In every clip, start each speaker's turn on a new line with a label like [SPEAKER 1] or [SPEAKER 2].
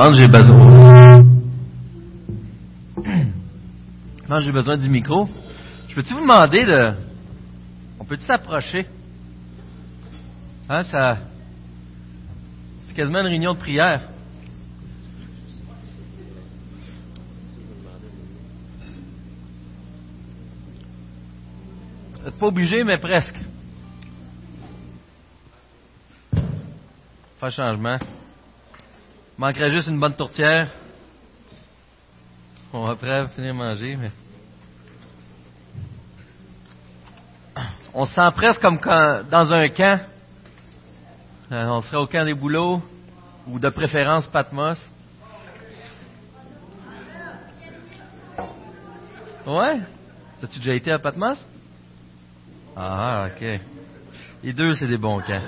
[SPEAKER 1] J'ai besoin. Besoin du micro. Je peux-tu vous demander de. On peut-tu s'approcher? Hein, ça. C'est quasiment une réunion de prière. Pas obligé, mais presque. Faire changement. Manquerait juste une bonne tourtière. On va après finir manger, mais. On se sent presque comme quand, dans un camp. Euh, on serait au camp des boulots, ou de préférence Patmos. Ouais? As-tu déjà été à Patmos? Ah, ok. Les deux, c'est des bons camps.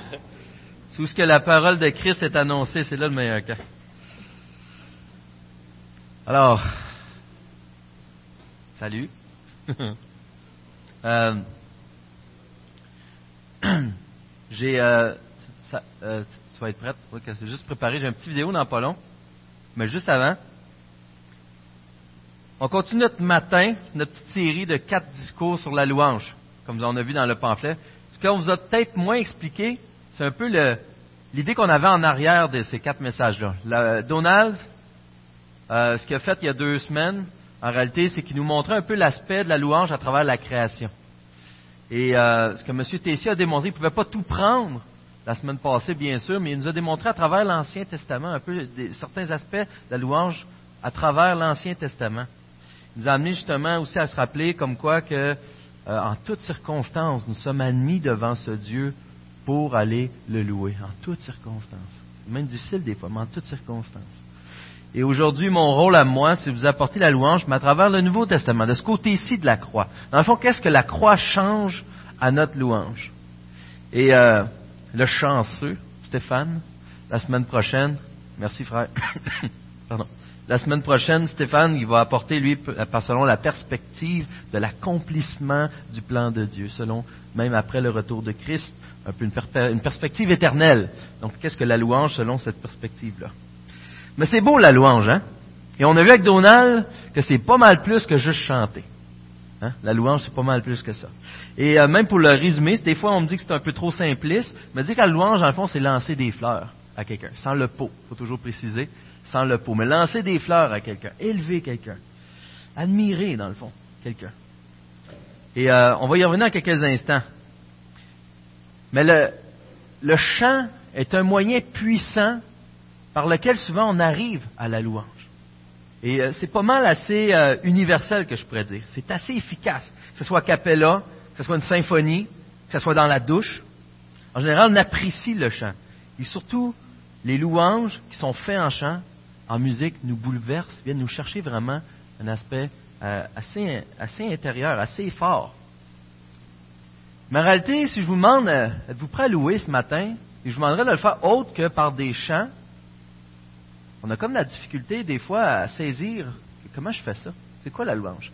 [SPEAKER 1] Tout ce que la parole de Christ est annoncée, c'est là le meilleur camp. Alors, salut. euh, j'ai, euh, euh, tu vas être prête? C'est juste préparé. J'ai un petit vidéo dans pas long. Mais juste avant, on continue notre matin, notre petite série de quatre discours sur la louange, comme on a vu dans le pamphlet. Ce qu'on vous a peut-être moins expliqué, c'est un peu l'idée qu'on avait en arrière de ces quatre messages-là. Donald, euh, ce qu'il a fait il y a deux semaines, en réalité, c'est qu'il nous montrait un peu l'aspect de la louange à travers la création. Et euh, ce que M. Tessier a démontré, il ne pouvait pas tout prendre la semaine passée, bien sûr, mais il nous a démontré à travers l'Ancien Testament un peu certains aspects de la louange à travers l'Ancien Testament. Il nous a amené justement aussi à se rappeler comme quoi que, euh, en toutes circonstances, nous sommes admis devant ce Dieu pour aller le louer, en toutes circonstances. Même difficile des fois, mais en toutes circonstances. Et aujourd'hui, mon rôle à moi, c'est de vous apporter la louange, mais à travers le Nouveau Testament, de ce côté-ci de la croix. Dans le fond, qu'est-ce que la croix change à notre louange? Et euh, le chanceux, Stéphane, la semaine prochaine, merci frère, pardon, la semaine prochaine, Stéphane, il va apporter, lui, selon la perspective de l'accomplissement du plan de Dieu, selon, même après le retour de Christ, un peu une perspective éternelle. Donc, qu'est-ce que la louange selon cette perspective-là? Mais c'est beau la louange, hein? Et on a vu avec Donald que c'est pas mal plus que juste chanter. Hein? La louange, c'est pas mal plus que ça. Et euh, même pour le résumer, des fois on me dit que c'est un peu trop simpliste, mais dit que la louange, dans le fond, c'est lancer des fleurs à quelqu'un, sans le pot. Il faut toujours préciser, sans le pot. Mais lancer des fleurs à quelqu'un, élever quelqu'un, admirer, dans le fond, quelqu'un. Et euh, on va y revenir en quelques instants. Mais le, le chant est un moyen puissant par lequel souvent on arrive à la louange. Et euh, c'est pas mal assez euh, universel que je pourrais dire. C'est assez efficace. Que ce soit a cappella, que ce soit une symphonie, que ce soit dans la douche. En général, on apprécie le chant. Et surtout, les louanges qui sont faites en chant, en musique, nous bouleversent, viennent nous chercher vraiment un aspect euh, assez, assez intérieur, assez fort. Mais en réalité, si je vous demande, êtes-vous prêt à louer ce matin? Et je vous demanderai de le faire autre que par des chants on a comme la difficulté des fois à saisir comment je fais ça? C'est quoi la louange?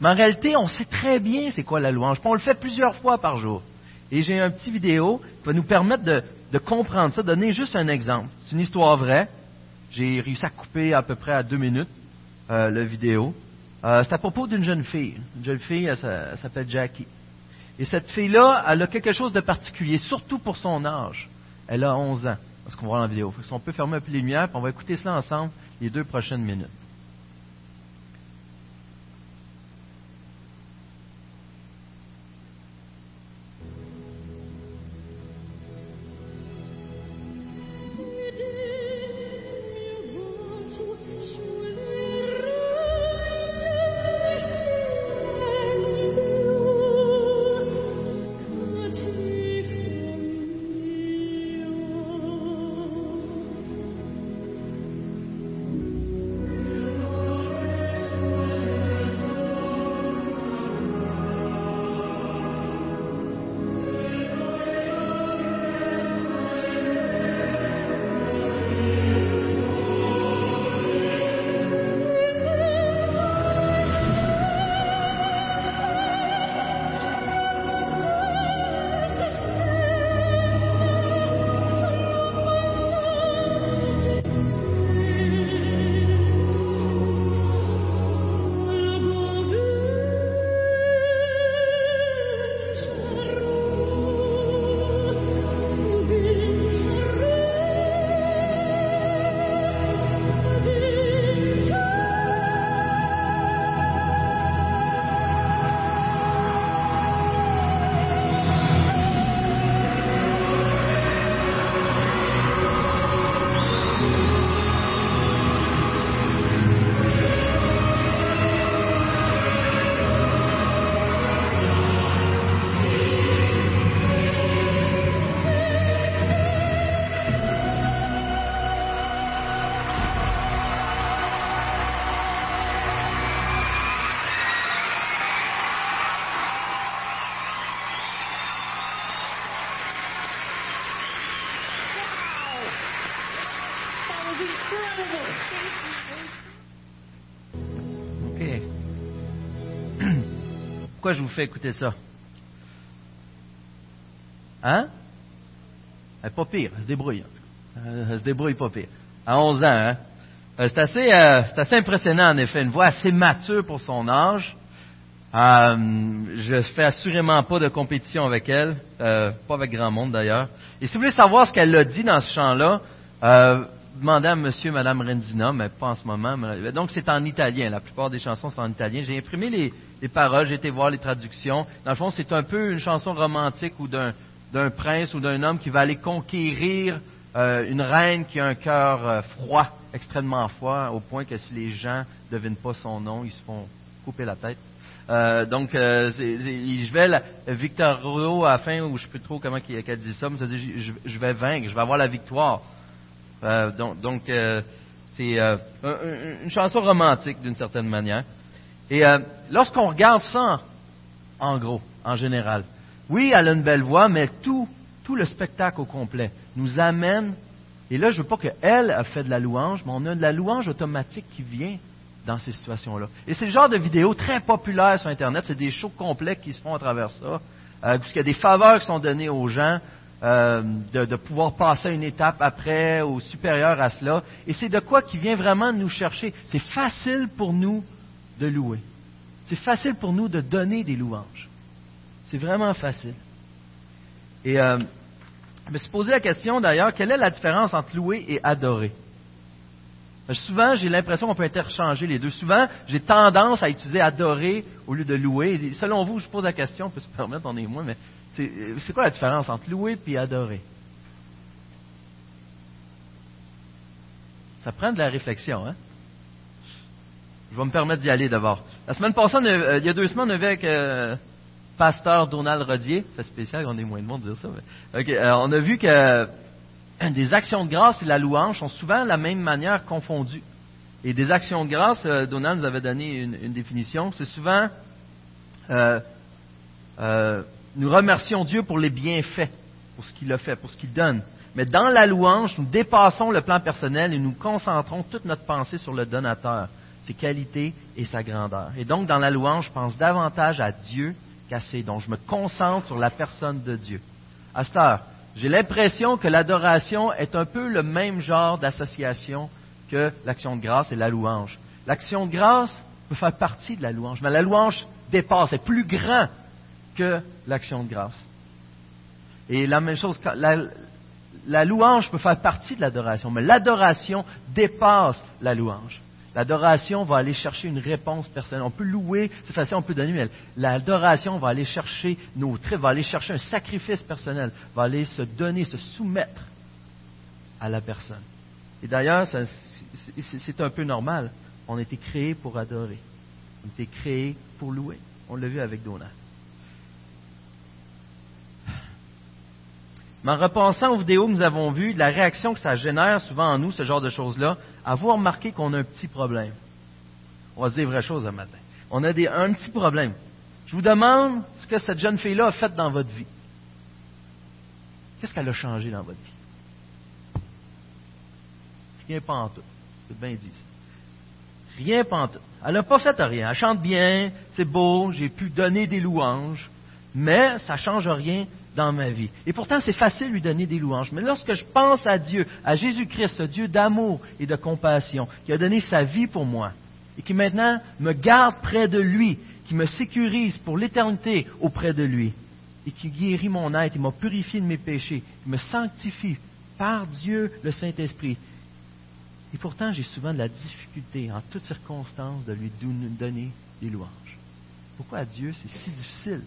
[SPEAKER 1] Mais en réalité, on sait très bien c'est quoi la louange. on le fait plusieurs fois par jour. Et j'ai un petit vidéo qui va nous permettre de, comprendre ça, donner juste un exemple. C'est une histoire vraie. J'ai réussi à couper à peu près à deux minutes euh, la vidéo. Euh, c'est à propos d'une jeune fille. Une jeune fille, elle s'appelle Jackie. Et cette fille-là, elle a quelque chose de particulier, surtout pour son âge. Elle a 11 ans ce qu'on voit dans la vidéo. Si on peut fermer un peu les lumières, puis on va écouter cela ensemble les deux prochaines minutes. Pourquoi je vous fais écouter ça? Hein? Elle est pas pire, elle se débrouille. En. Elle se débrouille pas pire. À 11 ans, hein? Euh, C'est assez, euh, assez impressionnant, en effet. Une voix assez mature pour son âge. Euh, je fais assurément pas de compétition avec elle, euh, pas avec grand monde d'ailleurs. Et si vous voulez savoir ce qu'elle a dit dans ce chant-là, demandez à Monsieur, Madame Rendina, mais pas en ce moment. Donc c'est en italien. La plupart des chansons sont en italien. J'ai imprimé les, les paroles, j'ai été voir les traductions. Dans le fond, c'est un peu une chanson romantique ou d'un prince ou d'un homme qui va aller conquérir euh, une reine qui a un cœur euh, froid, extrêmement froid, au point que si les gens ne devinent pas son nom, ils se font couper la tête. Euh, donc, je vais, la, Victor Hugo, à la fin, ou je sais plus trop comment qu'elle dit ça, mais ça dit, je vais vaincre, je vais avoir la victoire. Euh, donc, euh, c'est euh, un- un- une chanson romantique d'une certaine manière. Et lorsqu'on regarde ça, en gros, en général, oui, elle a une belle voix, mais tout, tout le spectacle au complet nous amène. Et là, je veux pas qu'elle a fait de la louange, mais on a de la louange automatique qui vient dans ces situations-là. Et c'est le genre de vidéo très populaire sur Internet. C'est des shows complets qui se font à travers ça, euh, puisqu'il y a des faveurs qui sont données aux gens euh, de, pouvoir passer à une étape après ou supérieure à cela. Et c'est de quoi qui vient vraiment nous chercher. C'est facile pour nous de louer. C'est facile pour nous de donner des louanges. C'est vraiment facile. Et euh, je me suis posé la question d'ailleurs, quelle est la différence entre louer et adorer? Que Souvent, j'ai l'impression qu'on peut interchanger les deux. Souvent, j'ai tendance à utiliser adorer au lieu de louer. Selon vous, je pose la question, on peut se permettre, on est moins, mais c'est c'est quoi la différence entre louer et adorer? Ça prend de la réflexion, hein? Je vais me permettre d'y aller d'abord. La semaine passée, on euh, il y a deux semaines, on avait avec euh, pasteur Donald Rodier. C'est spécial qu'on ait moins de monde dire ça. euh, on a vu que euh, des actions de grâce et la louange sont souvent de la même manière confondues. Et des actions de grâce, euh, Donald nous avait donné une, définition, c'est souvent euh, euh, nous remercions Dieu pour les bienfaits, pour ce qu'il a fait, pour ce qu'il donne. Mais dans la louange, nous dépassons le plan personnel et nous concentrons toute notre pensée sur le donateur, ses qualités et sa grandeur. Et donc, dans la louange, je pense davantage à Dieu qu'à ses dons. Je me concentre sur la personne de Dieu. À cette heure, j'ai l'impression que l'adoration est un peu le même genre d'association que l'action de grâce et la louange. L'action de grâce peut faire partie de la louange, mais la louange dépasse, est plus grand que l'action de grâce. Et la même chose, la, louange peut faire partie de l'adoration, mais l'adoration dépasse la louange. L'adoration va aller chercher une réponse personnelle. On peut louer, c'est facile, on peut donner, mais l'adoration va aller chercher nos traits, va aller chercher un sacrifice personnel, va aller se donner, se soumettre à la personne. Et d'ailleurs, c'est un peu normal. On a été créé pour adorer. On a été créé pour louer. On l'a vu avec Donald. Mais en repensant aux vidéos que nous avons vues, la réaction que ça génère souvent en nous, ce genre de choses-là, avoir remarqué qu'on a un petit problème. On va se dire les vraies choses un matin. On a un petit problème. Je vous demande ce que cette jeune fille-là a fait dans votre vie. Qu'est-ce qu'elle a changé dans votre vie? Rien pas en tout. C'est bien dit. ça. Rien pas en tout. Elle n'a pas fait rien. Elle chante bien, c'est beau, j'ai pu donner des louanges, mais ça ne change rien dans ma vie. Et pourtant, c'est facile de lui donner des louanges. Mais lorsque je pense à Dieu, à Jésus-Christ, ce Dieu d'amour et de compassion, qui a donné sa vie pour moi, et qui maintenant me garde près de lui, qui me sécurise pour l'éternité auprès de lui, et qui guérit mon être, il m'a purifié de mes péchés, il me sanctifie par Dieu le Saint-Esprit. Et pourtant, j'ai souvent de la difficulté, en toutes circonstances, de lui don- donner des louanges. Pourquoi à Dieu c'est si difficile?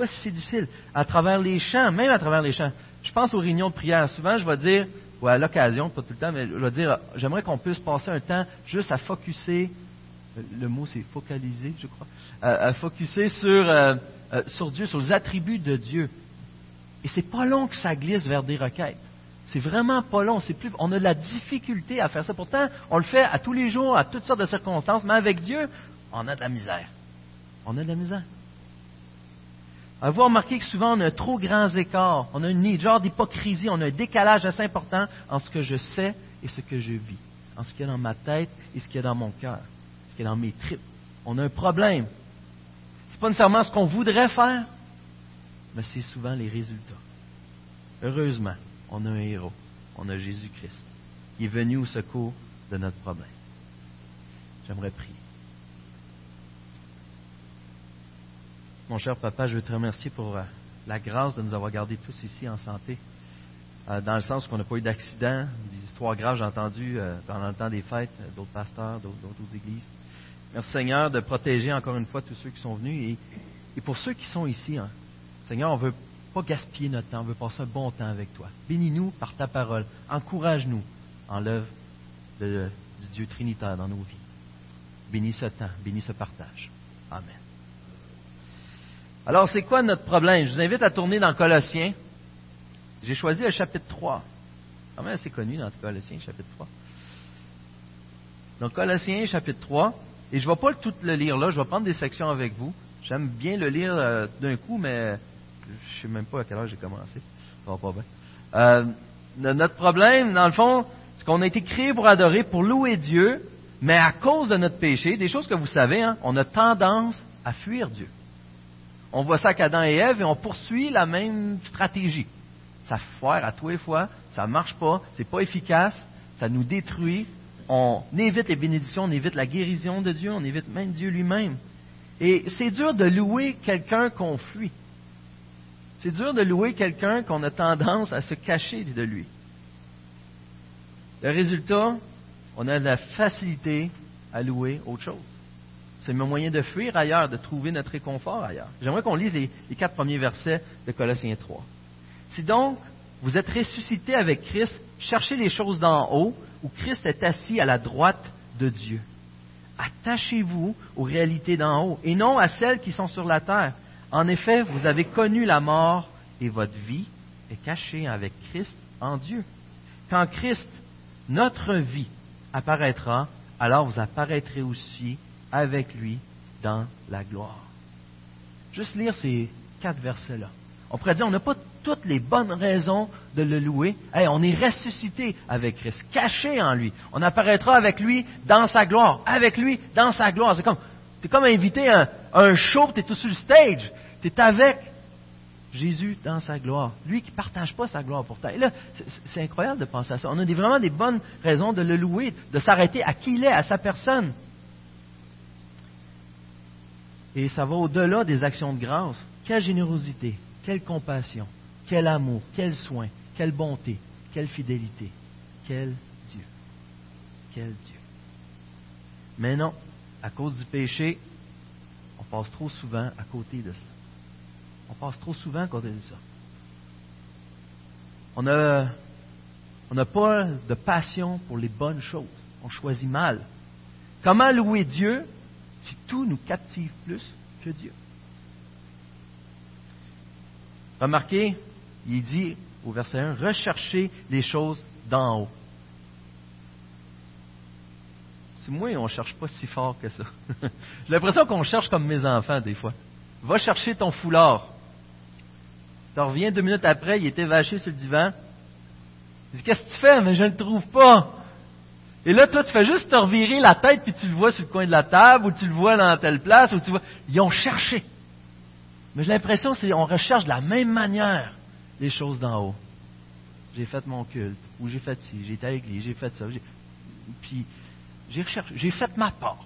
[SPEAKER 1] Pourquoi c'est difficile? À travers les chants, même à travers les chants. Je pense aux réunions de prière. Souvent, je vais dire, ou à l'occasion, pas tout le temps, mais je vais dire, j'aimerais qu'on puisse passer un temps juste à focuser, le mot c'est focaliser, je crois, à, à focuser sur, euh, euh, sur Dieu, sur les attributs de Dieu. Et c'est pas long que ça glisse vers des requêtes. C'est vraiment pas long. C'est plus, on a de la difficulté à faire ça. Pourtant, on le fait à tous les jours, à toutes sortes de circonstances, mais avec Dieu, on a de la misère. On a de la misère. Avez-vous remarqué que souvent on a trop grands écarts, on a un genre d'hypocrisie, on a un décalage assez important entre ce que je sais et ce que je vis, en ce qu'il y a dans ma tête et ce qu'il y a dans mon cœur, ce qu'il y dans mes tripes. On a un problème. Ce n'est pas nécessairement ce qu'on voudrait faire, mais c'est souvent les résultats. Heureusement, on a un héros, on a Jésus-Christ, qui est venu au secours de notre problème. J'aimerais prier. Mon cher papa, je veux te remercier pour euh, la grâce de nous avoir gardés tous ici en santé. Euh, dans le sens qu'on n'a pas eu d'accident, des histoires graves, j'ai entendu euh, pendant le temps des fêtes, d'autres pasteurs, d'autres, églises. Merci Seigneur de protéger encore une fois tous ceux qui sont venus. Et, pour ceux qui sont ici, hein, Seigneur, on ne veut pas gaspiller notre temps, on veut passer un bon temps avec toi. Bénis-nous par ta parole. Encourage-nous en l'œuvre du Dieu Trinitaire dans nos vies. Bénis ce temps, bénis ce partage. Amen. Alors, c'est quoi notre problème? Je vous invite à tourner dans Colossiens. J'ai choisi le chapitre 3. Quand même assez connu dans Colossiens, chapitre 3. Donc, Colossiens, chapitre 3. Et je ne vais pas tout le lire là, je vais prendre des sections avec vous. J'aime bien le lire euh, d'un coup, mais je ne sais même pas à quelle heure j'ai commencé. Pas bien. Euh, notre problème, dans le fond, c'est qu'on a été créé pour adorer, pour louer Dieu, mais à cause de notre péché, des choses que vous savez, hein, on a tendance à fuir Dieu. On voit ça avec Adam et Ève et on poursuit la même stratégie. Ça foire à tous les fois, ça ne marche pas, c'est pas efficace, ça nous détruit. On évite les bénédictions, on évite la guérison de Dieu, on évite même Dieu lui-même. Et c'est dur de louer quelqu'un qu'on fuit. C'est dur de louer quelqu'un qu'on a tendance à se cacher de lui. Le résultat, on a de la facilité à louer autre chose. C'est le moyen de fuir ailleurs, de trouver notre réconfort ailleurs. J'aimerais qu'on lise les, quatre premiers versets de Colossiens 3. Si donc vous êtes ressuscité avec Christ, cherchez les choses d'en haut, où Christ est assis à la droite de Dieu. Attachez-vous aux réalités d'en haut, et non à celles qui sont sur la terre. En effet, vous avez connu la mort, et votre vie est cachée avec Christ en Dieu. Quand Christ, notre vie, apparaîtra, alors vous apparaîtrez aussi avec lui dans la gloire. Juste lire ces quatre versets-là. On pourrait dire, on n'a pas toutes les bonnes raisons de le louer. on est ressuscité avec Christ, caché en lui. On apparaîtra avec lui dans sa gloire, avec lui dans sa gloire. C'est comme, es comme invité un, show, tu es tout sur le stage. Tu es avec Jésus dans sa gloire. Lui qui ne partage pas sa gloire pourtant. Et là, c'est incroyable de penser à ça. On a vraiment des bonnes raisons de le louer, de s'arrêter à qui il est, à sa personne. Et ça va au-delà des actions de grâce. Quelle générosité, quelle compassion, quel amour, quel soin, quelle bonté, quelle fidélité, quel Dieu, quel Dieu. Mais non, à cause du péché, on passe trop souvent à côté de cela. On passe trop souvent à côté de ça. On n'a pas de passion pour les bonnes choses. On choisit mal. Comment louer Dieu si tout nous captive plus que Dieu. Remarquez, il dit au verset 1, recherchez les choses d'en haut. C'est moi, on ne cherche pas si fort que ça. J'ai l'impression qu'on cherche comme mes enfants des fois. Va chercher ton foulard. Tu reviens deux minutes après, il était vaché sur le divan. Il dit, qu'est-ce que tu fais? Mais je ne le trouve pas. Et là, toi, tu fais juste te revirer la tête, puis tu le vois sur le coin de la table, ou tu le vois dans telle place, ou tu vois. Ils ont cherché. Mais j'ai l'impression qu'on recherche de la même manière les choses d'en haut. J'ai fait mon culte, ou j'ai fait ci, j'ai été à j'ai fait ça. Puis, j'ai recherché, j'ai fait ma part.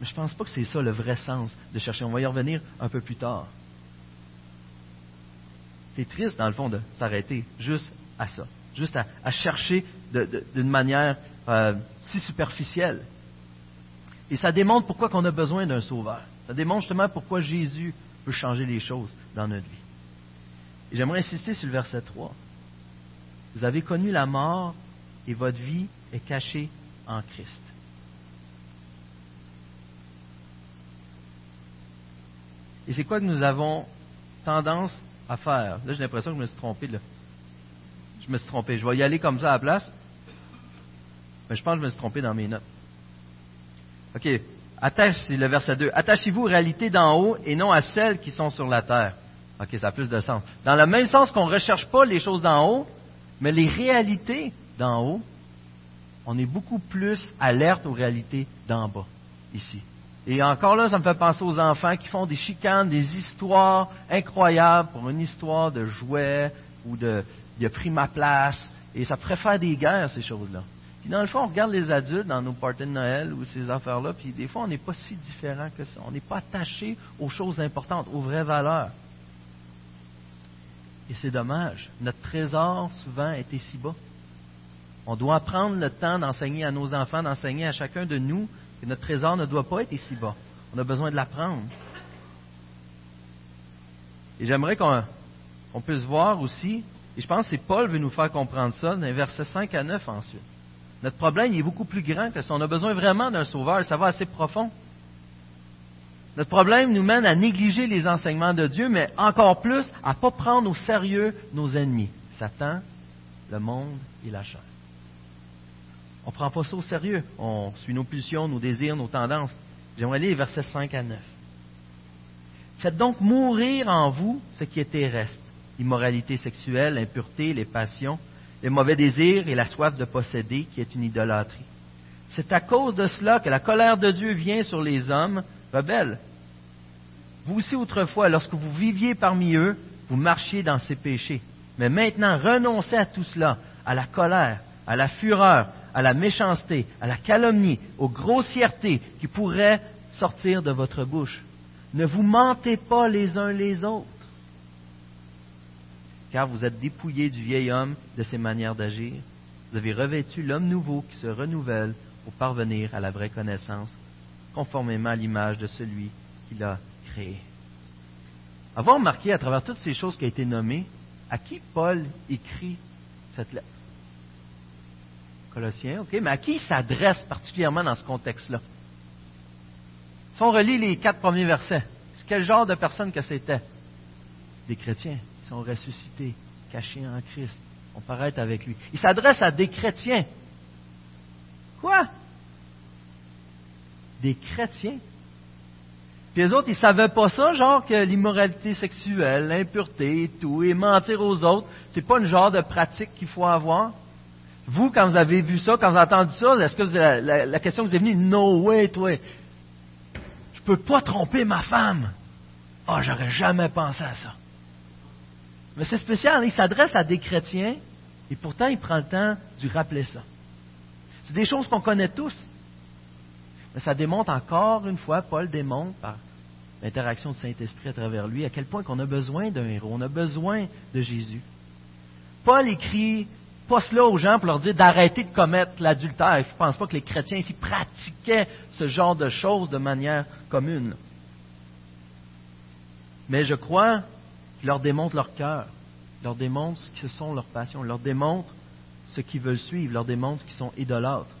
[SPEAKER 1] Mais je ne pense pas que c'est ça le vrai sens de chercher. On va y revenir un peu plus tard. C'est triste, dans le fond, de s'arrêter juste à ça juste à, chercher d'une manière euh, si superficielle. Et ça démontre pourquoi on a besoin d'un sauveur. Ça démontre justement pourquoi Jésus peut changer les choses dans notre vie. Et j'aimerais insister sur le verset 3. Vous avez connu la mort et votre vie est cachée en Christ. Et c'est quoi que nous avons tendance à faire? Là, j'ai l'impression que je me suis trompé. Là je me suis trompé. Je vais y aller comme ça à la place. Mais je pense que je me suis trompé dans mes notes. OK. Attache, c'est le verset 2. Attachez-vous aux réalités d'en haut et non à celles qui sont sur la terre. OK, ça a plus de sens. Dans le même sens qu'on ne recherche pas les choses d'en haut, mais les réalités d'en haut, on est beaucoup plus alerte aux réalités d'en bas, ici. Et encore là, ça me fait penser aux enfants qui font des chicanes, des histoires incroyables pour une histoire de jouet ou de il a pris ma place. Et ça pourrait faire des guerres, ces choses-là. Puis dans le fond, on regarde les adultes dans nos parties de Noël ou ces affaires-là, puis des fois, on n'est pas si différent que ça. On n'est pas attaché aux choses importantes, aux vraies valeurs. Et c'est dommage. Notre trésor, souvent, était si bas. On doit prendre le temps d'enseigner à nos enfants, d'enseigner à chacun de nous que notre trésor ne doit pas être ici bas. On a besoin de l'apprendre. Et j'aimerais qu'on puisse voir aussi, et je pense que Paul veut nous faire comprendre ça, dans les versets 5 à 9 ensuite. Notre problème est beaucoup plus grand que ça. On a besoin vraiment d'un sauveur, ça va assez profond. Notre problème nous mène à négliger les enseignements de Dieu, mais encore plus à ne pas prendre au sérieux nos ennemis, Satan, le monde et la chair. On ne prend pas ça au sérieux. On suit nos pulsions, nos désirs, nos tendances. J'aimerais lire versets 5 à 9. Faites donc mourir en vous ce qui est terrestre immoralité sexuelle, l'impureté, les passions, les mauvais désirs et la soif de posséder, qui est une idolâtrie. C'est à cause de cela que la colère de Dieu vient sur les hommes rebelles. Vous aussi autrefois, lorsque vous viviez parmi eux, vous marchiez dans ces péchés. Mais maintenant, renoncez à tout cela, à la colère, à la fureur, à la méchanceté, à la calomnie, aux grossièretés qui pourraient sortir de votre bouche. Ne vous mentez pas les uns les autres, car vous êtes dépouillés du vieil homme de ses manières d'agir. Vous avez revêtu l'homme nouveau qui se renouvelle pour parvenir à la vraie connaissance, conformément à l'image de celui qui l'a créé. Avoir remarqué à travers toutes ces choses qui ont été nommées, à qui Paul écrit cette lettre? Colossiens, ok, mais à qui il s'adresse particulièrement dans ce contexte-là? Si on relit les quatre premiers versets, quel genre de personnes que c'était? Des chrétiens sont ressuscités, cachés en Christ, on paraît avec lui. Il s'adresse à des chrétiens. Quoi? Des chrétiens? Puis les autres, ils savaient pas ça, genre que l'immoralité sexuelle, l'impureté et tout, et mentir aux autres, c'est pas une genre de pratique qu'il faut avoir. Vous, quand vous avez vu ça, quand vous avez entendu ça, est-ce que la, question vous est venue, no way, toi, je peux pas tromper ma femme. Ah, oh, j'aurais jamais pensé à ça. Mais c'est spécial, il s'adresse à des chrétiens, et pourtant il prend le temps de rappeler ça. C'est des choses qu'on connaît tous. Mais ça démontre encore une fois, Paul démontre par l'interaction du Saint-Esprit à travers lui, à quel point qu'on a besoin d'un héros, on a besoin de Jésus. Paul écrit pas cela aux gens pour leur dire d'arrêter de commettre l'adultère. Je ne pense pas que les chrétiens ici pratiquaient ce genre de choses de manière commune. Mais je crois qu'il leur démontre leur cœur, leur démontre ce que sont leurs passions, leur démontre ce qu'ils veulent suivre, leur démontre qu'ils sont idolâtres,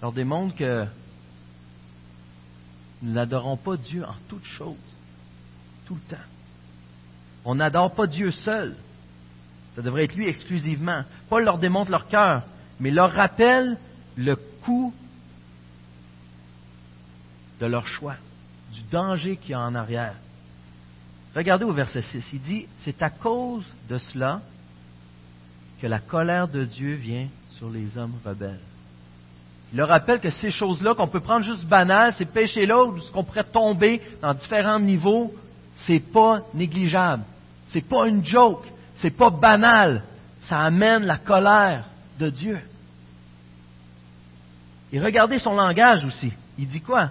[SPEAKER 1] leur démontre que nous n'adorons pas Dieu en toutes choses, tout le temps. On n'adore pas Dieu seul. Ça devrait être lui exclusivement. Paul leur démontre leur cœur, mais leur rappelle le coût de leur choix, du danger qu'il y a en arrière. Regardez au verset 6, il dit, c'est à cause de cela que la colère de Dieu vient sur les hommes rebelles. Il leur rappelle que ces choses-là qu'on peut prendre juste banales, ces péchés-là, qu'on pourrait tomber dans différents niveaux, c'est pas négligeable. C'est pas une joke. C'est pas banal. Ça amène la colère de Dieu. Et regardez son langage aussi. Il dit quoi?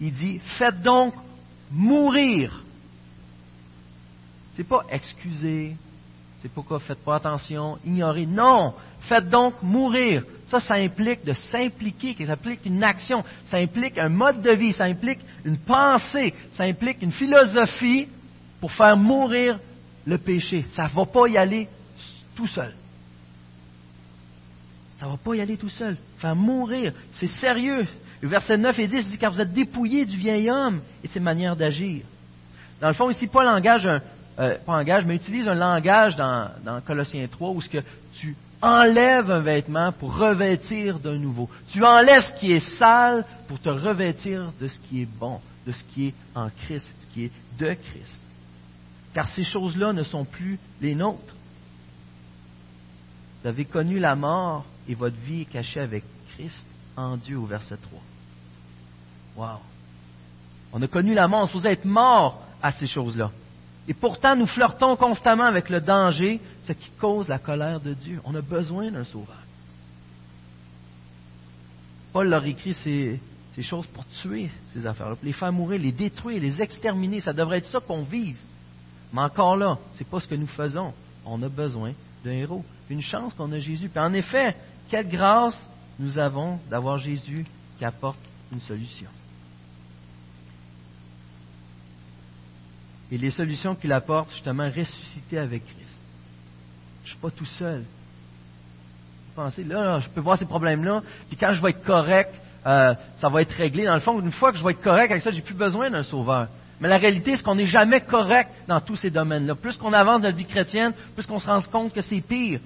[SPEAKER 1] Il dit, faites donc mourir. C'est pas excuser, c'est pas quoi, faites pas attention, ignorer. Non, faites donc mourir. Ça, ça implique de s'impliquer, ça implique une action, ça implique un mode de vie, ça implique une pensée, ça implique une philosophie pour faire mourir le péché. Ça ne va pas y aller tout seul. Ça ne va pas y aller tout seul. Faire mourir, c'est sérieux. Le verset 9 et 10 dit Car vous êtes dépouillés du vieil homme et de ses manières d'agir. Dans le fond, ici, Paul engage un, euh, pas engage, mais utilise un langage dans, Colossiens 3 où ce que tu enlèves un vêtement pour revêtir d'un nouveau. Tu enlèves ce qui est sale pour te revêtir de ce qui est bon, de ce qui est en Christ, ce qui est de Christ car ces choses-là ne sont plus les nôtres. Vous avez connu la mort et votre vie est cachée avec Christ en Dieu au verset 3. Wow. On a connu la mort, on se être mort à ces choses-là. Et pourtant, nous flirtons constamment avec le danger, ce qui cause la colère de Dieu. On a besoin d'un sauveur. Paul leur écrit ces, choses pour tuer ces affaires-là, pour les faire mourir, les détruire, les exterminer. Ça devrait être ça qu'on vise. Mais encore là, ce n'est pas ce que nous faisons. On a besoin d'un héros. Une chance qu'on a Jésus. Puis en effet, quelle grâce nous avons d'avoir Jésus qui apporte une solution. Et les solutions qu'il apporte, justement, ressusciter avec Christ. Je ne suis pas tout seul. Pensez, là, je peux voir ces problèmes-là, puis quand je vais être correct, euh, ça va être réglé. Dans le fond, une fois que je vais être correct avec ça, j'ai plus besoin d'un sauveur. Mais la réalité, c'est qu'on n'est jamais correct dans tous ces domaines-là. Plus qu'on avance dans la vie chrétienne, plus qu'on se rend compte que c'est pire.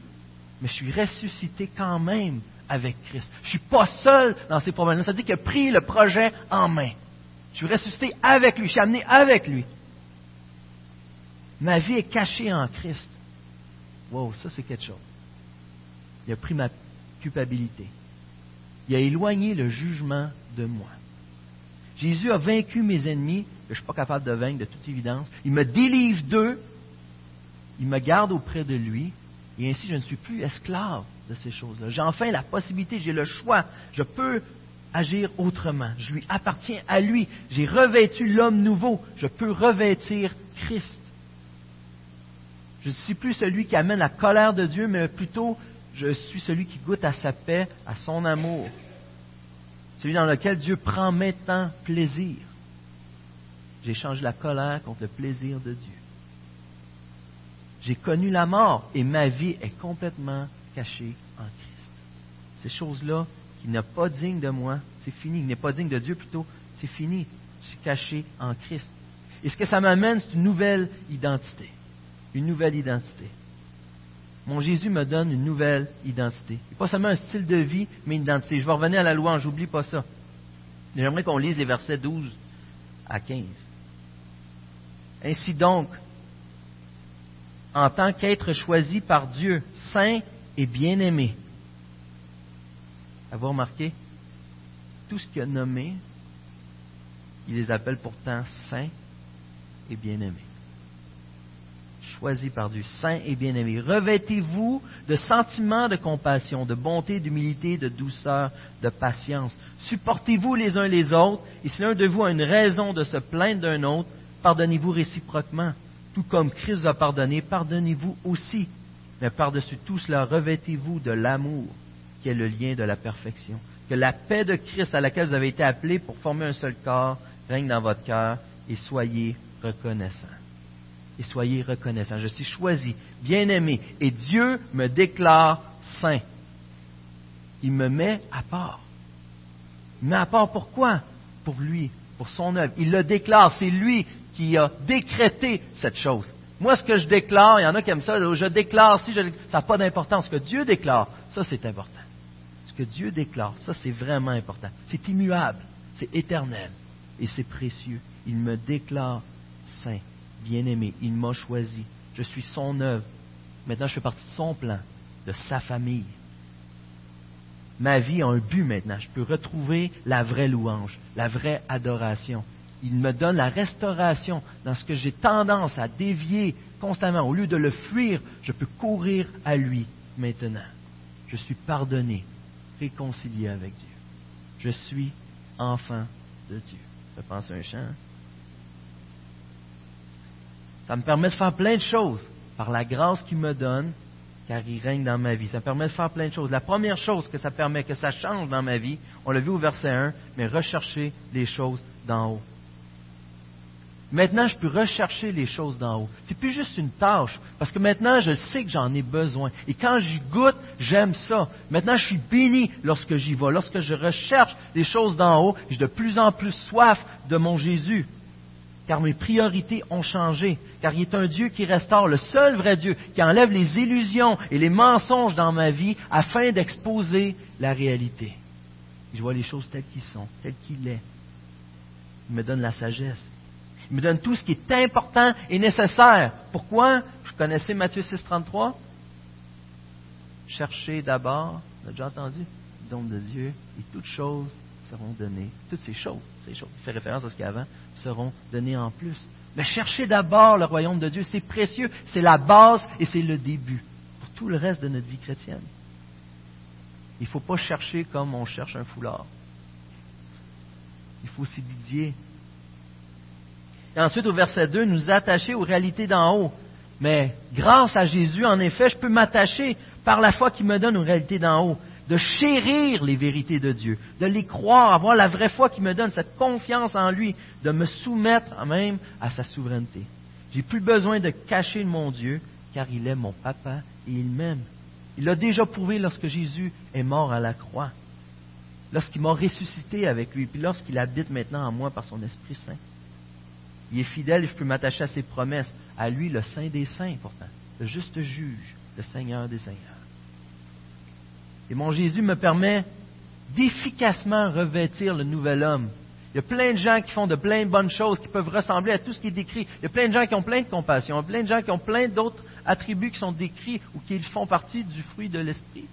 [SPEAKER 1] Mais je suis ressuscité quand même avec Christ. Je ne suis pas seul dans ces problèmes-là. Ça veut dire qu'il a pris le projet en main. Je suis ressuscité avec lui. Je suis amené avec lui. Ma vie est cachée en Christ. Wow, ça c'est quelque chose. Il a pris ma culpabilité il a éloigné le jugement de moi. Jésus a vaincu mes ennemis, que je ne suis pas capable de vaincre de toute évidence. Il me délivre d'eux, il me garde auprès de lui, et ainsi je ne suis plus esclave de ces choses-là. J'ai enfin la possibilité, j'ai le choix, je peux agir autrement. Je lui appartiens à lui. J'ai revêtu l'homme nouveau, je peux revêtir Christ. Je ne suis plus celui qui amène la colère de Dieu, mais plutôt je suis celui qui goûte à sa paix, à son amour, celui dans lequel Dieu prend maintenant plaisir. J'ai changé la colère contre le plaisir de Dieu. J'ai connu la mort et ma vie est complètement cachée en Christ. Ces choses-là qui n'est pas digne de moi, c'est fini. Il n'est pas digne de Dieu plutôt, c'est fini. Je suis caché en Christ. Et ce que ça m'amène, c'est une nouvelle identité. Une nouvelle identité mon Jésus me donne une nouvelle identité. pas seulement un style de vie, mais une identité. Je vais revenir à la louange, j'oublie pas ça. J'aimerais qu'on lise les versets 12 à 15. Ainsi donc, en tant qu'être choisi par Dieu, saint et bien-aimé, avez remarqué? Tout ce qu'il a nommé, il les appelle pourtant saints et bien-aimés choisi par Dieu, saint et bien-aimé. Revêtez-vous de sentiments de compassion, de bonté, d'humilité, de douceur, de patience. Supportez-vous les uns les autres, et si l'un de vous a une raison de se plaindre d'un autre, pardonnez-vous réciproquement. Tout comme Christ a pardonné, pardonnez-vous aussi. Mais par-dessus tout cela, revêtez-vous de l'amour, qui est le lien de la perfection. Que la paix de Christ à laquelle vous avez été appelés pour former un seul corps règne dans votre cœur et soyez reconnaissants et soyez reconnaissants. Je suis choisi, bien-aimé, et Dieu me déclare saint. Il me met à part. Il me met à part pourquoi? Pour lui, pour son œuvre. Il le déclare, c'est lui qui a décrété cette chose. Moi, ce que je déclare, il y en a qui aiment ça, je déclare, si je, ça n'a pas d'importance. Ce que Dieu déclare, ça c'est important. Ce que Dieu déclare, ça c'est vraiment important. C'est immuable, c'est éternel et c'est précieux. Il me déclare saint bien-aimé, il m'a choisi. Je suis son œuvre. Maintenant, je fais partie de son plan, de sa famille. Ma vie a un but maintenant. Je peux retrouver la vraie louange, la vraie adoration. Il me donne la restauration dans ce que j'ai tendance à dévier constamment. Au lieu de le fuir, je peux courir à lui maintenant. Je suis pardonné, réconcilié avec Dieu. Je suis enfant de Dieu. Je pense à un chant. Ça me permet de faire plein de choses par la grâce qu'il me donne, car il règne dans ma vie. Ça me permet de faire plein de choses. La première chose que ça permet, que ça change dans ma vie, on l'a vu au verset 1, mais rechercher les choses d'en haut. Maintenant, je peux rechercher les choses d'en haut. C'est plus juste une tâche, parce que maintenant, je sais que j'en ai besoin. Et quand j'y goûte, j'aime ça. Maintenant, je suis béni lorsque j'y vais. Lorsque je recherche les choses d'en haut, j'ai de plus en plus soif de mon Jésus car mes priorités ont changé, car il est un Dieu qui restaure, le seul vrai Dieu, qui enlève les illusions et les mensonges dans ma vie afin d'exposer la réalité. Je vois les choses telles qu'elles sont, telles qu'il est. Il me donne la sagesse. Il me donne tout ce qui est important et nécessaire. Pourquoi? Vous connaissez Matthieu 6, 33 cherchez d'abord, a déjà entendu, le don de Dieu, et toutes choses seront données. Toutes ces choses, ces choses, qui fait référence à ce qu'il y a avant, seront données en plus. Mais cherchez d'abord le royaume de Dieu. C'est précieux, c'est la base et c'est le début pour tout le reste de notre vie chrétienne. Il ne faut pas chercher comme on cherche un foulard. Il faut s'étudier. Et ensuite, au verset 2, nous attacher aux réalités d'en haut. Mais grâce à Jésus, en effet, je peux m'attacher par la foi qui me donne aux réalités d'en haut, de chérir les vérités de Dieu, de les croire, avoir la vraie foi qui me donne cette confiance en lui, de me soumettre même à sa souveraineté. J'ai plus besoin de cacher mon Dieu, car il est mon papa et il m'aime. Il l'a déjà prouvé lorsque Jésus est mort à la croix, lorsqu'il m'a ressuscité avec lui, puis lorsqu'il habite maintenant en moi par son Esprit Saint. Il est fidèle et je peux m'attacher à ses promesses, à lui le Saint des Saints pourtant, le juste juge, le Seigneur des Seigneurs. Et mon Jésus me permet d'efficacement revêtir le nouvel homme. Il y a plein de gens qui font de plein de bonnes choses, qui peuvent ressembler à tout ce qui est décrit. Il y a plein de gens qui ont plein de compassion, il y a plein de gens qui ont plein d'autres attributs qui sont décrits ou qui font partie du fruit de l'esprit.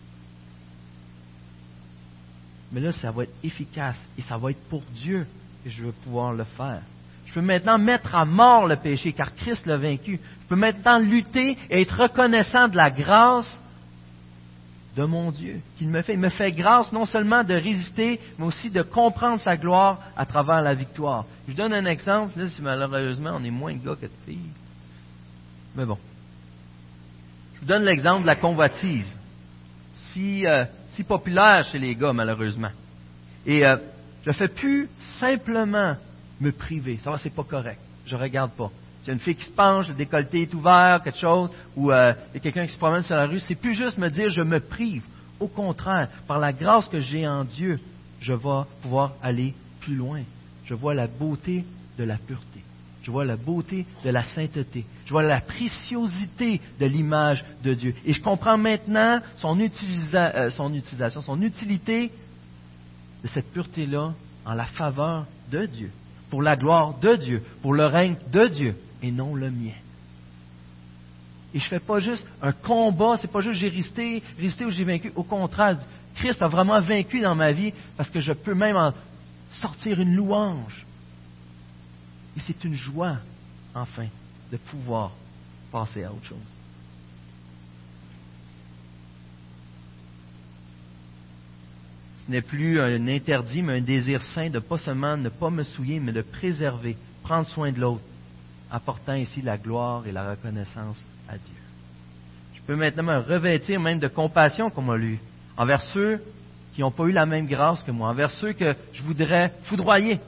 [SPEAKER 1] Mais là, ça va être efficace et ça va être pour Dieu que je vais pouvoir le faire. Je peux maintenant mettre à mort le péché car Christ l'a vaincu. Je peux maintenant lutter et être reconnaissant de la grâce de mon Dieu qu'il me fait. Il me fait grâce non seulement de résister, mais aussi de comprendre sa gloire à travers la victoire. Je vous donne un exemple. Là, malheureusement on est moins de gars que de filles. Mais bon. Je vous donne l'exemple de la convoitise. Si, euh, si populaire chez les gars, malheureusement. Et euh, je ne fais plus simplement me priver. Ça va, c'est pas correct. Je regarde pas. Il y a une fille qui se penche, le décolleté est ouvert, quelque chose, ou euh, il y a quelqu'un qui se promène sur la rue, c'est plus juste me dire je me prive. Au contraire, par la grâce que j'ai en Dieu, je vais pouvoir aller plus loin. Je vois la beauté de la pureté. Je vois la beauté de la sainteté. Je vois la préciosité de l'image de Dieu. Et je comprends maintenant son, euh, son utilisation, son utilité de cette pureté-là en la faveur de Dieu, pour la gloire de Dieu, pour le règne de Dieu et non le mien. Et je ne fais pas juste un combat, c'est pas juste j'ai resté, resté ou j'ai vaincu. Au contraire, Christ a vraiment vaincu dans ma vie parce que je peux même en sortir une louange. Et c'est une joie, enfin, de pouvoir passer à autre chose. Ce n'est plus un interdit, mais un désir saint de pas seulement ne pas me souiller, mais de préserver, prendre soin de l'autre, apportant ici la gloire et la reconnaissance à Dieu. Je peux maintenant me revêtir même de compassion, comme on lu, envers ceux qui n'ont pas eu la même grâce que moi, envers ceux que je voudrais foudroyer,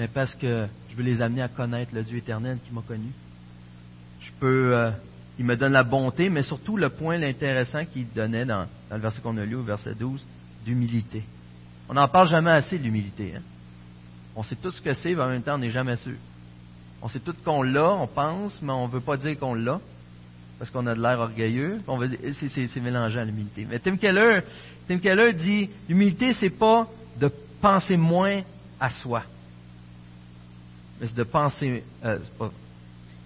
[SPEAKER 1] mais parce que je veux les amener à connaître le Dieu éternel qui m'a connu. Je peux, euh, il me donne la bonté, mais surtout le point intéressant qu'il donnait dans, le verset qu'on a lu, au verset 12, d'humilité. On n'en parle jamais assez de l'humilité. Hein? On sait tout ce que c'est, mais en même temps, on n'est jamais sûr. On sait tout qu'on l'a, on pense, mais on ne veut pas dire qu'on l'a, parce qu'on a de l'air orgueilleux. c'est, mélangeant l'humilité. Mais Tim Keller, Tim Keller dit l'humilité, c'est pas de penser moins à soi, mais c'est de penser. Euh,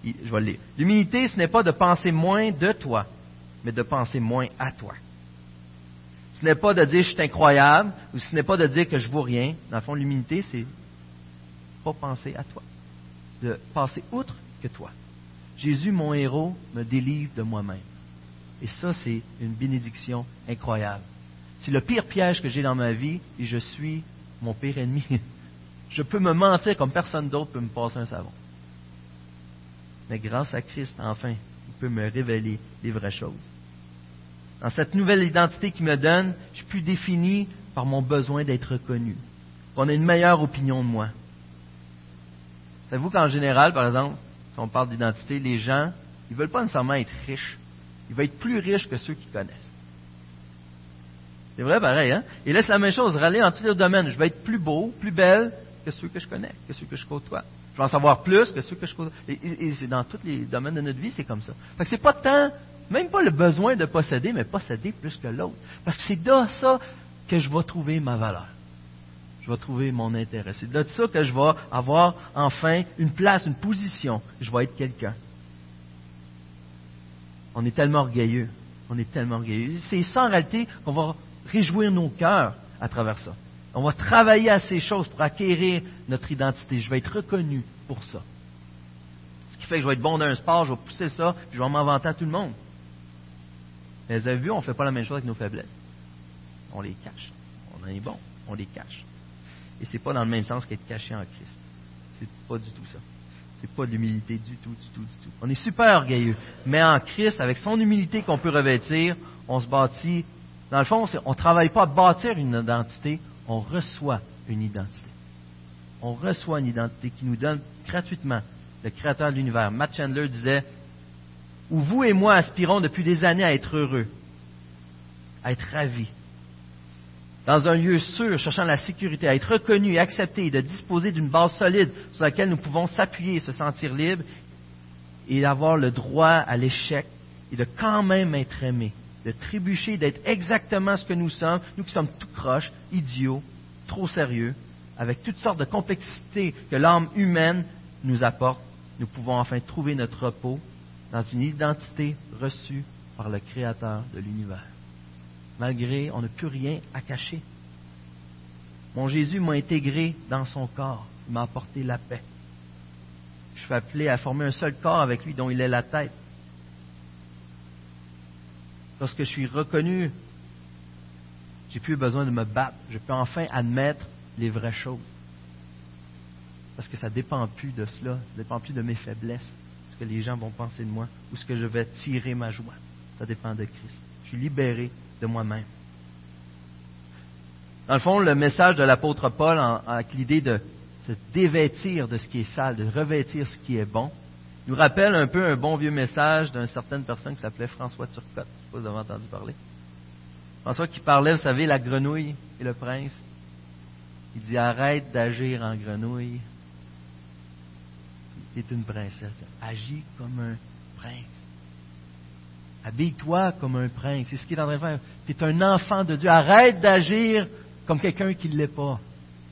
[SPEAKER 1] je vais le lire. L'humilité, ce n'est pas de penser moins de toi, mais de penser moins à toi. Ce n'est pas de dire je suis incroyable, ou ce n'est pas de dire que je vaux rien. Dans le fond, l'humilité, c'est pas penser à toi, de passer outre que toi. Jésus, mon héros, me délivre de moi-même. Et ça, c'est une bénédiction incroyable. C'est le pire piège que j'ai dans ma vie et je suis mon pire ennemi. Je peux me mentir comme personne d'autre peut me passer un savon. Mais grâce à Christ, enfin, il peut me révéler les vraies choses. Dans cette nouvelle identité qu'il me donne, je suis plus défini par mon besoin d'être reconnu. On a une meilleure opinion de moi. Savez-vous qu'en général, par exemple, si on parle d'identité, les gens, ils ne veulent pas nécessairement être riches. Ils veulent être plus riches que ceux qui connaissent. C'est vrai, pareil, hein? Et laisse la même chose, râler dans tous les domaines. Je vais être plus beau, plus belle que ceux que je connais, que ceux que je côtoie. Je vais en savoir plus que ceux que je côtoie. Et, c'est dans tous les domaines de notre vie, c'est comme ça. Fait que c'est pas tant, même pas le besoin de posséder, mais posséder plus que l'autre. Parce que c'est de ça que je vais trouver ma valeur je vais trouver mon intérêt. C'est de ça que je vais avoir enfin une place, une position. Je vais être quelqu'un. On est tellement orgueilleux. On est tellement orgueilleux. C'est en réalité qu'on va réjouir nos cœurs à travers ça. On va travailler à ces choses pour acquérir notre identité. Je vais être reconnu pour ça. Ce qui fait que je vais être bon dans un sport, je vais pousser ça, puis je vais m'en vanter à tout le monde. Mais vous avez vu, on ne fait pas la même chose avec nos faiblesses. On les cache. On est bon, on les cache. Et c'est pas dans le même sens qu'être caché en Christ. C'est pas du tout ça. C'est pas de l'humilité du tout, du tout, du tout. On est super orgueilleux. Mais en Christ, avec son humilité qu'on peut revêtir, on se bâtit. Dans le fond, on ne travaille pas à bâtir une identité, on reçoit une identité. On reçoit une identité qui nous donne gratuitement le Créateur de l'univers. Matt Chandler disait Où vous et moi aspirons depuis des années à être heureux, à être ravis, dans un lieu sûr, cherchant la sécurité, à être reconnu et accepté, de disposer d'une base solide sur laquelle nous pouvons s'appuyer se sentir libres, et d'avoir le droit à l'échec, et de quand même être aimé, de trébucher, d'être exactement ce que nous sommes, nous qui sommes tout croches, idiots, trop sérieux, avec toutes sortes de complexités que l'âme humaine nous apporte, nous pouvons enfin trouver notre repos dans une identité reçue par le Créateur de l'univers malgré on n'a plus rien à cacher. Mon Jésus m'a intégré dans son corps, il m'a apporté la paix. Je suis appelé à former un seul corps avec lui dont il est la tête. Lorsque je suis reconnu, j'ai plus besoin de me battre. Je peux enfin admettre les vraies choses. Parce que ça ne dépend plus de cela, ça ne dépend plus de mes faiblesses, ce que les gens vont penser de moi, ou ce que je vais tirer ma joie. Ça dépend de Christ. Je suis libéré de moi-même. Dans le fond, le message de l'apôtre Paul, avec l'idée de se dévêtir de ce qui est sale, de revêtir ce qui est bon, nous rappelle un peu un bon vieux message d'une certaine personne qui s'appelait François Turcotte. Je ne sais pas si vous avez entendu parler. François qui parlait, vous savez, la grenouille et le prince. Il dit arrête d'agir en grenouille. Tu es une princesse. Agis comme un prince. Habille-toi comme un prince. C'est ce qu'il est en train de faire. Tu es un enfant de Dieu. Arrête d'agir comme quelqu'un qui ne l'est pas.